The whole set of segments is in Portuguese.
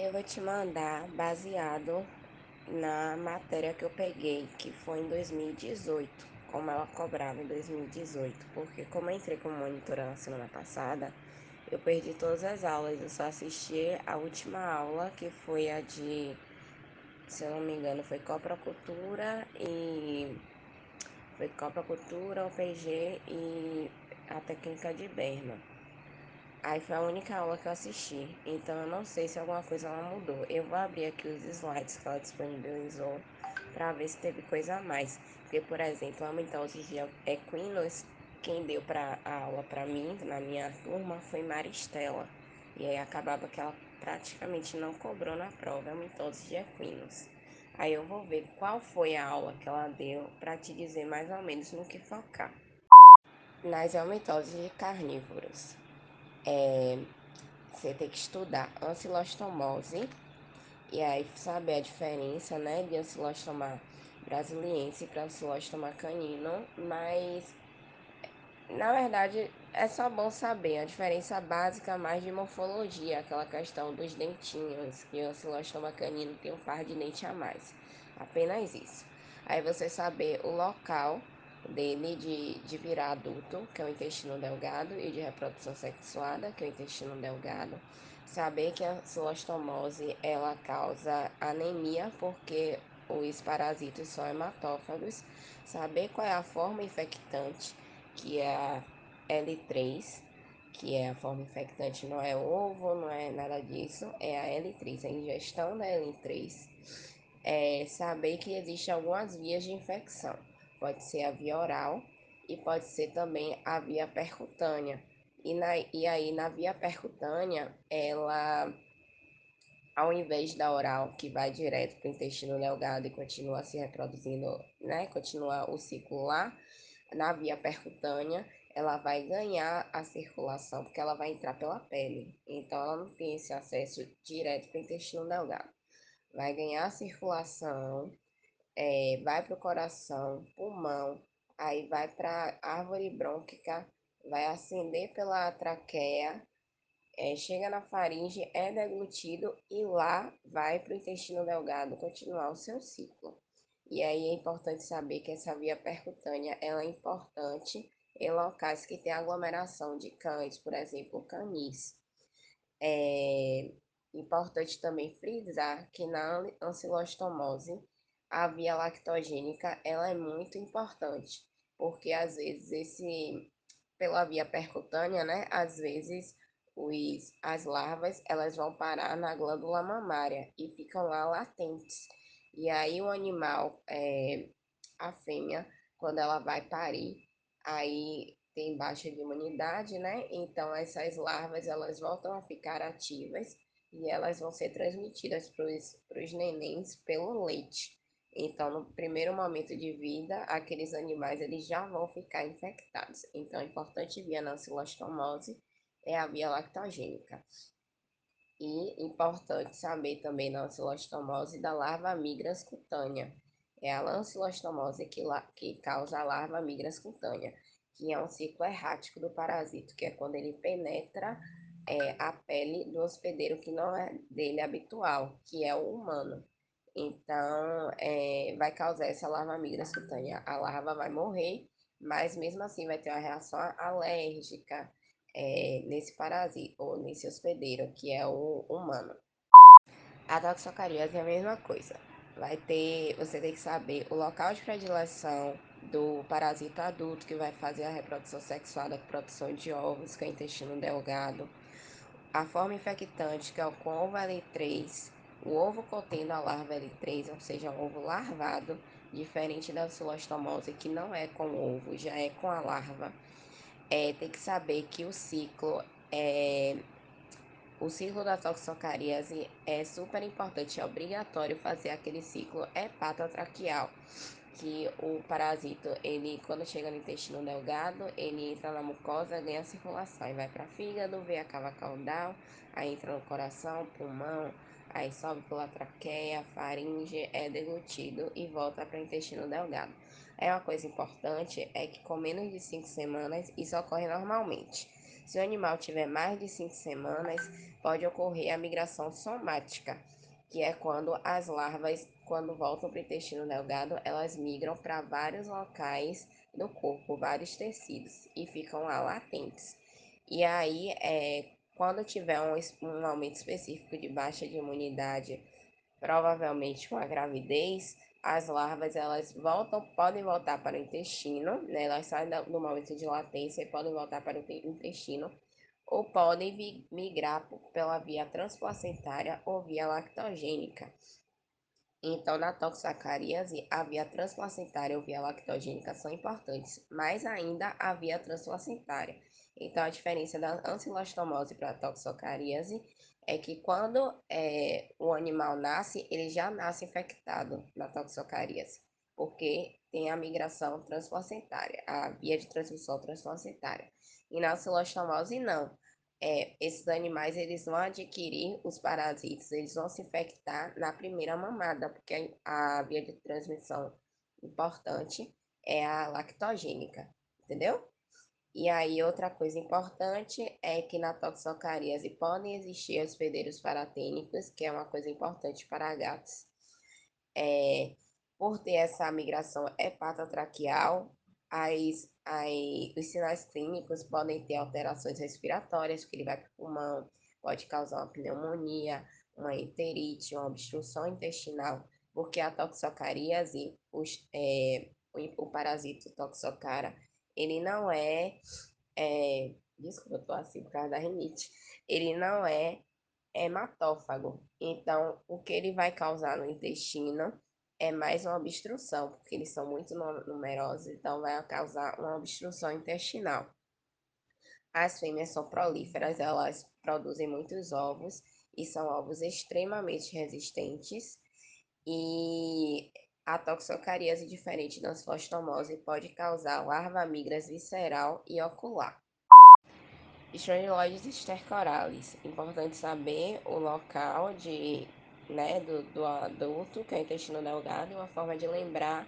Eu vou te mandar baseado na matéria que eu peguei, que foi em 2018, como ela cobrava em 2018, porque como eu entrei como monitora na semana passada, eu perdi todas as aulas, eu só assisti a última aula, que foi a de, se eu não me engano, foi Coprocultura e foi Coprocultura, OPG e a técnica de Berma. Aí foi a única aula que eu assisti, então eu não sei se alguma coisa ela mudou. Eu vou abrir aqui os slides que ela disponibilizou para ver se teve coisa a mais. Porque, por exemplo, a mitose de equinos, quem deu pra, a aula para mim, na minha turma, foi Maristela. E aí acabava que ela praticamente não cobrou na prova a mitose de equinos. Aí eu vou ver qual foi a aula que ela deu para te dizer mais ou menos no que focar. Nas helmitoses de carnívoros é, você tem que estudar ancilostomose e aí saber a diferença, né, de ancilostoma brasiliense para ancilostoma canino, mas na verdade é só bom saber a diferença básica mais de morfologia, aquela questão dos dentinhos, que o ancilostoma canino tem um par de dente a mais, apenas isso. Aí você saber o local dele de, de virar adulto, que é o intestino delgado, e de reprodução sexuada, que é o intestino delgado. Saber que a celostomose ela causa anemia porque os parasitos são hematófagos. Saber qual é a forma infectante, que é a L3, que é a forma infectante, não é ovo, não é nada disso, é a L3, a ingestão da L3. É saber que existem algumas vias de infecção pode ser a via oral e pode ser também a via percutânea. E, na, e aí, na via percutânea, ela, ao invés da oral, que vai direto para o intestino delgado e continua se reproduzindo, né? Continua o ciclo lá, na via percutânea, ela vai ganhar a circulação, porque ela vai entrar pela pele. Então, ela não tem esse acesso direto para o intestino delgado. Vai ganhar a circulação é, vai para o coração, pulmão, aí vai para a árvore brônquica, vai ascender pela traqueia, é, chega na faringe, é deglutido e lá vai para o intestino delgado continuar o seu ciclo. E aí é importante saber que essa via percutânea ela é importante em locais que tem aglomeração de cães, por exemplo, canis. É importante também frisar que na ancilostomose a via lactogênica ela é muito importante, porque às vezes esse pela via percutânea, né, às vezes os, as larvas elas vão parar na glândula mamária e ficam lá latentes. E aí o animal, é, a fêmea, quando ela vai parir, aí tem baixa de imunidade, né? Então essas larvas elas voltam a ficar ativas e elas vão ser transmitidas para os nenéns pelo leite. Então, no primeiro momento de vida, aqueles animais eles já vão ficar infectados. Então, a importante via na ancilostomose é a via lactogênica. E importante saber também na ancilostomose da larva migras cutânea. É a ancilostomose que, que causa a larva migras cutânea, que é um ciclo errático do parasito, que é quando ele penetra é, a pele do hospedeiro que não é dele habitual, que é o humano. Então, é, vai causar essa larva migras cutânea. A larva vai morrer, mas mesmo assim vai ter uma reação alérgica é, nesse parasita, ou nesse hospedeiro, que é o humano. A toxocariose é a mesma coisa. Vai ter, você tem que saber o local de predileção do parasita adulto que vai fazer a reprodução sexual da produção de ovos, que é o intestino delgado. A forma infectante, que é o convo L3, o ovo contendo a larva L3, ou seja, um ovo larvado, diferente da sulostomose, que não é com o ovo, já é com a larva. É, tem que saber que o ciclo é o ciclo da toxocariase é super importante, é obrigatório fazer aquele ciclo hepatotraqueal, que o parasito, ele quando chega no intestino delgado, ele entra na mucosa, ganha circulação, e vai para fígado, vê a cava caudal, aí entra no coração, pulmão, aí sobe pela traqueia, faringe, é deglutido e volta para o intestino delgado. É uma coisa importante é que com menos de 5 semanas isso ocorre normalmente. Se o animal tiver mais de cinco semanas, pode ocorrer a migração somática, que é quando as larvas, quando voltam para o intestino delgado, elas migram para vários locais do corpo, vários tecidos, e ficam lá latentes. E aí, é, quando tiver um, um aumento específico de baixa de imunidade, provavelmente com a gravidez, as larvas elas voltam, podem voltar para o intestino, né? Elas saem do momento de latência e podem voltar para o intestino, ou podem migrar pela via transplacentária ou via lactogênica. Então, na toxocaríase, a via transplacentária ou via lactogênica são importantes, mais ainda a via transplacentária. Então, a diferença da ancilostomose para a toxocaríase é que quando é, o animal nasce, ele já nasce infectado na toxocaríase, porque tem a migração transplacentária, a via de transmissão transplacentária. E na celostomose, não. É, esses animais eles vão adquirir os parasitas, eles vão se infectar na primeira mamada, porque a, a via de transmissão importante é a lactogênica, entendeu? E aí, outra coisa importante é que na toxocaríase podem existir hospedeiros paratênicos, que é uma coisa importante para gatos. É, por ter essa migração hepatotraqueal, as, as, os sinais clínicos podem ter alterações respiratórias, que ele vai para o pulmão, pode causar uma pneumonia, uma enterite, uma obstrução intestinal, porque a toxocaríase, os, é, o, o parasito toxocara, ele não é, é desculpa, eu tô assim por causa da rinite, ele não é hematófago. Então, o que ele vai causar no intestino é mais uma obstrução, porque eles são muito numerosos, então vai causar uma obstrução intestinal. As fêmeas são prolíferas, elas produzem muitos ovos e são ovos extremamente resistentes. E a toxocaríase diferente da anfostomose pode causar larva migras visceral e ocular. Strongyloides stercoralis. Importante saber o local de, né, do, do adulto, que é o intestino delgado, uma forma de lembrar.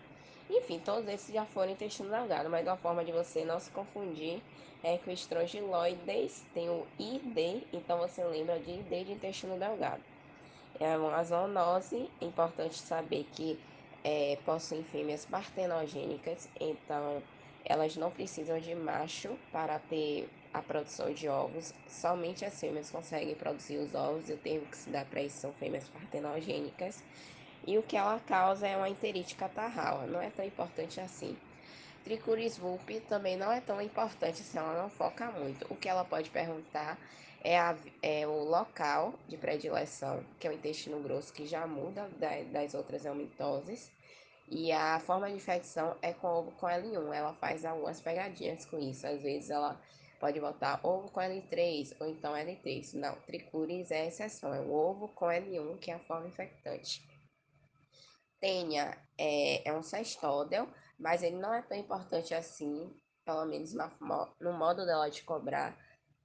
Enfim, todos esses já foram intestino delgado, mas uma forma de você não se confundir é que o estrongiloides tem o ID, então você lembra de ID de intestino delgado. É uma zoonose, importante saber que é, possuem fêmeas partenogênicas, então elas não precisam de macho para ter a produção de ovos, somente as fêmeas conseguem produzir os ovos, e o termo que se dá para isso são fêmeas partenogênicas, e o que ela causa é uma enterite catarral, não é tão importante assim. Tricuris vulpi também não é tão importante se ela não foca muito. O que ela pode perguntar é, a, é o local de predileção, que é o intestino grosso, que já muda da, das outras helmintoses. E a forma de infecção é com ovo com L1. Ela faz algumas pegadinhas com isso. Às vezes ela pode botar ovo com L3 ou então L3. Não, tricuris é exceção. É o ovo com L1 que é a forma infectante. Tênia é, é um cestódel, mas ele não é tão importante assim, pelo menos no modo dela de cobrar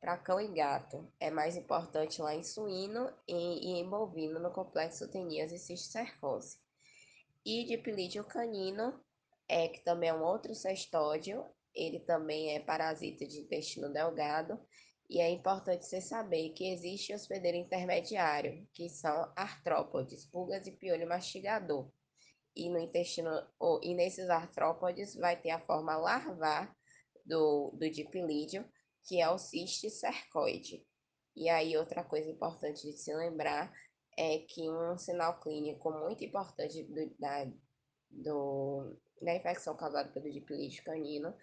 para cão e gato. É mais importante lá em suíno e, e em bovino no complexo tenias e cisticercose. E de pilídeo canino, é, que também é um outro cestódio, ele também é parasita de intestino delgado. E é importante você saber que existe hospedeiro intermediário, que são artrópodes, pulgas e piolho mastigador. E no intestino, ou, e nesses artrópodes vai ter a forma larvar do, do dipilídeo, que é o cisticercoide. E aí, outra coisa importante de se lembrar é que um sinal clínico muito importante do, da, do, da infecção causada pelo dipilídeo canino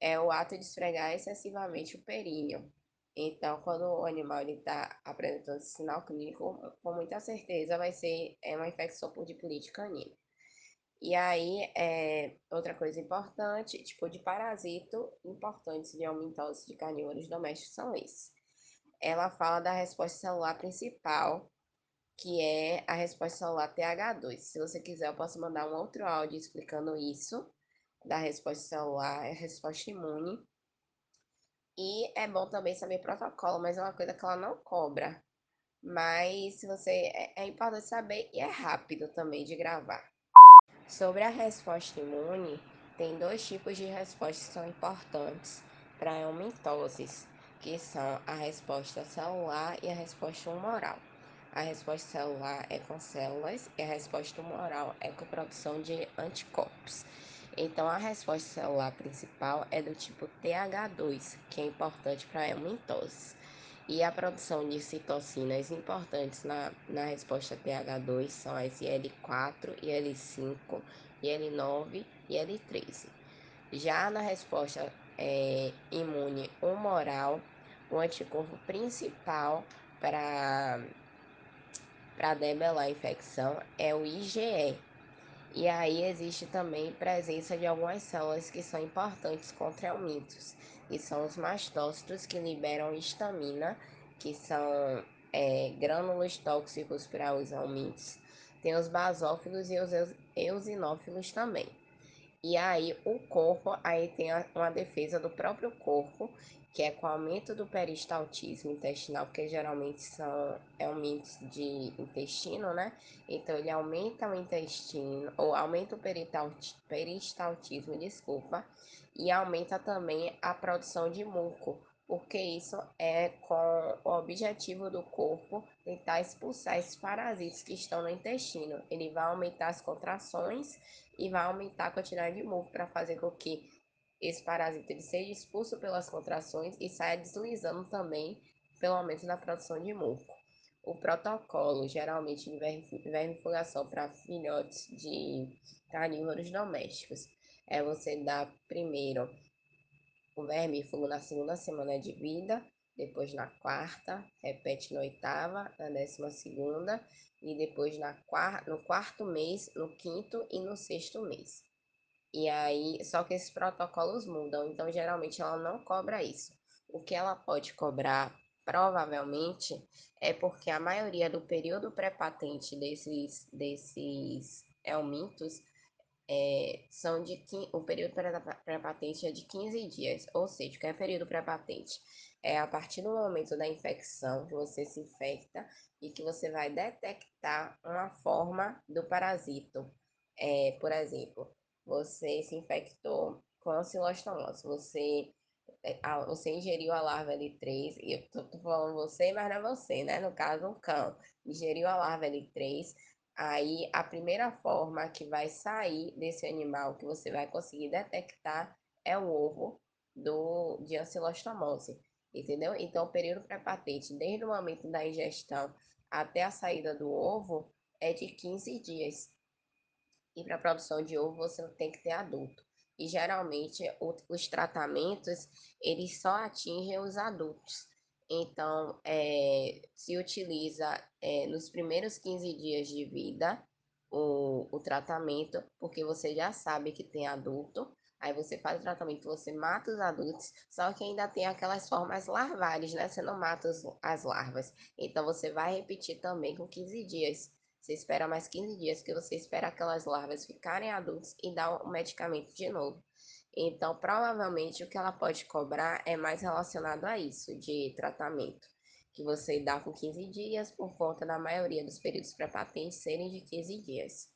é o ato de esfregar excessivamente o períneo. Então, quando o animal está apresentando esse sinal clínico, com muita certeza vai ser é uma infecção por dipilídeo canino. E aí, é, outra coisa importante, tipo de parasito importantes de aumentose de carnívoros domésticos são esses. Ela fala da resposta celular principal, que é a resposta celular TH2. Se você quiser, eu posso mandar um outro áudio explicando isso, da resposta celular, a resposta imune. E é bom também saber protocolo, mas é uma coisa que ela não cobra. Mas se você é, é importante saber e é rápido também de gravar. Sobre a resposta imune, tem dois tipos de respostas que são importantes para eumitoses. que são a resposta celular e a resposta humoral. A resposta celular é com células e a resposta humoral é com produção de anticorpos. Então, a resposta celular principal é do tipo TH2, que é importante para a hemomitose. E a produção de citocinas importantes na, na resposta TH2 são as IL4, IL5, IL9 e IL13. Já na resposta é, imune humoral, o anticorpo principal para debelar a infecção é o IgE. E aí existe também presença de algumas células que são importantes contra helmintos, e são os mastócitos que liberam histamina, que são é, grânulos tóxicos para os helmintos. Tem os basófilos e os eosinófilos também. E aí o corpo aí tem uma defesa do próprio corpo, que é com o aumento do peristaltismo intestinal, porque geralmente são aumentos de intestino, né? Então ele aumenta o intestino, ou aumenta o peristaltismo, desculpa, e aumenta também a produção de muco, porque isso é com o objetivo do corpo tentar expulsar esses parasitas que estão no intestino. Ele vai aumentar as contrações e vai aumentar a quantidade de muco para fazer com que esse parasita ele seja expulso pelas contrações e saia deslizando também pelo aumento da produção de muco. O protocolo, geralmente de vermifugação para filhotes de carnívoros domésticos, é você dar primeiro o vermífugo na segunda semana de vida, depois na quarta, repete na oitava, na décima segunda e depois na quarta, no quarto mês, no quinto e no sexto mês. E aí, só que esses protocolos mudam, então geralmente ela não cobra isso. O que ela pode cobrar, provavelmente, é porque a maioria do período pré-patente desses, desses elmintos é, são de o período pré-patente é de 15 dias, ou seja, o que é período pré-patente? É a partir do momento da infecção que você se infecta e que você vai detectar uma forma do parasito. É, por exemplo, você se infectou com oscilostomose, você, é, você ingeriu a larva L3, e eu tô, tô falando você, mas não é você, né? No caso, um cão, ingeriu a larva L3, Aí, a primeira forma que vai sair desse animal que você vai conseguir detectar é o ovo do, de ancilostomose, entendeu? Então, o período pré-patente, desde o momento da ingestão até a saída do ovo, é de 15 dias. E para a produção de ovo, você tem que ter adulto. E geralmente, os tratamentos, eles só atingem os adultos. Então, é, se utiliza é, nos primeiros 15 dias de vida o, o tratamento, porque você já sabe que tem adulto. Aí você faz o tratamento, você mata os adultos, só que ainda tem aquelas formas larvares, né? Você não mata os, as larvas. Então você vai repetir também com 15 dias. Você espera mais 15 dias, que você espera aquelas larvas ficarem adultos e dá o medicamento de novo. Então, provavelmente o que ela pode cobrar é mais relacionado a isso, de tratamento, que você dá com 15 dias, por conta da maioria dos períodos pré-patentes serem de 15 dias.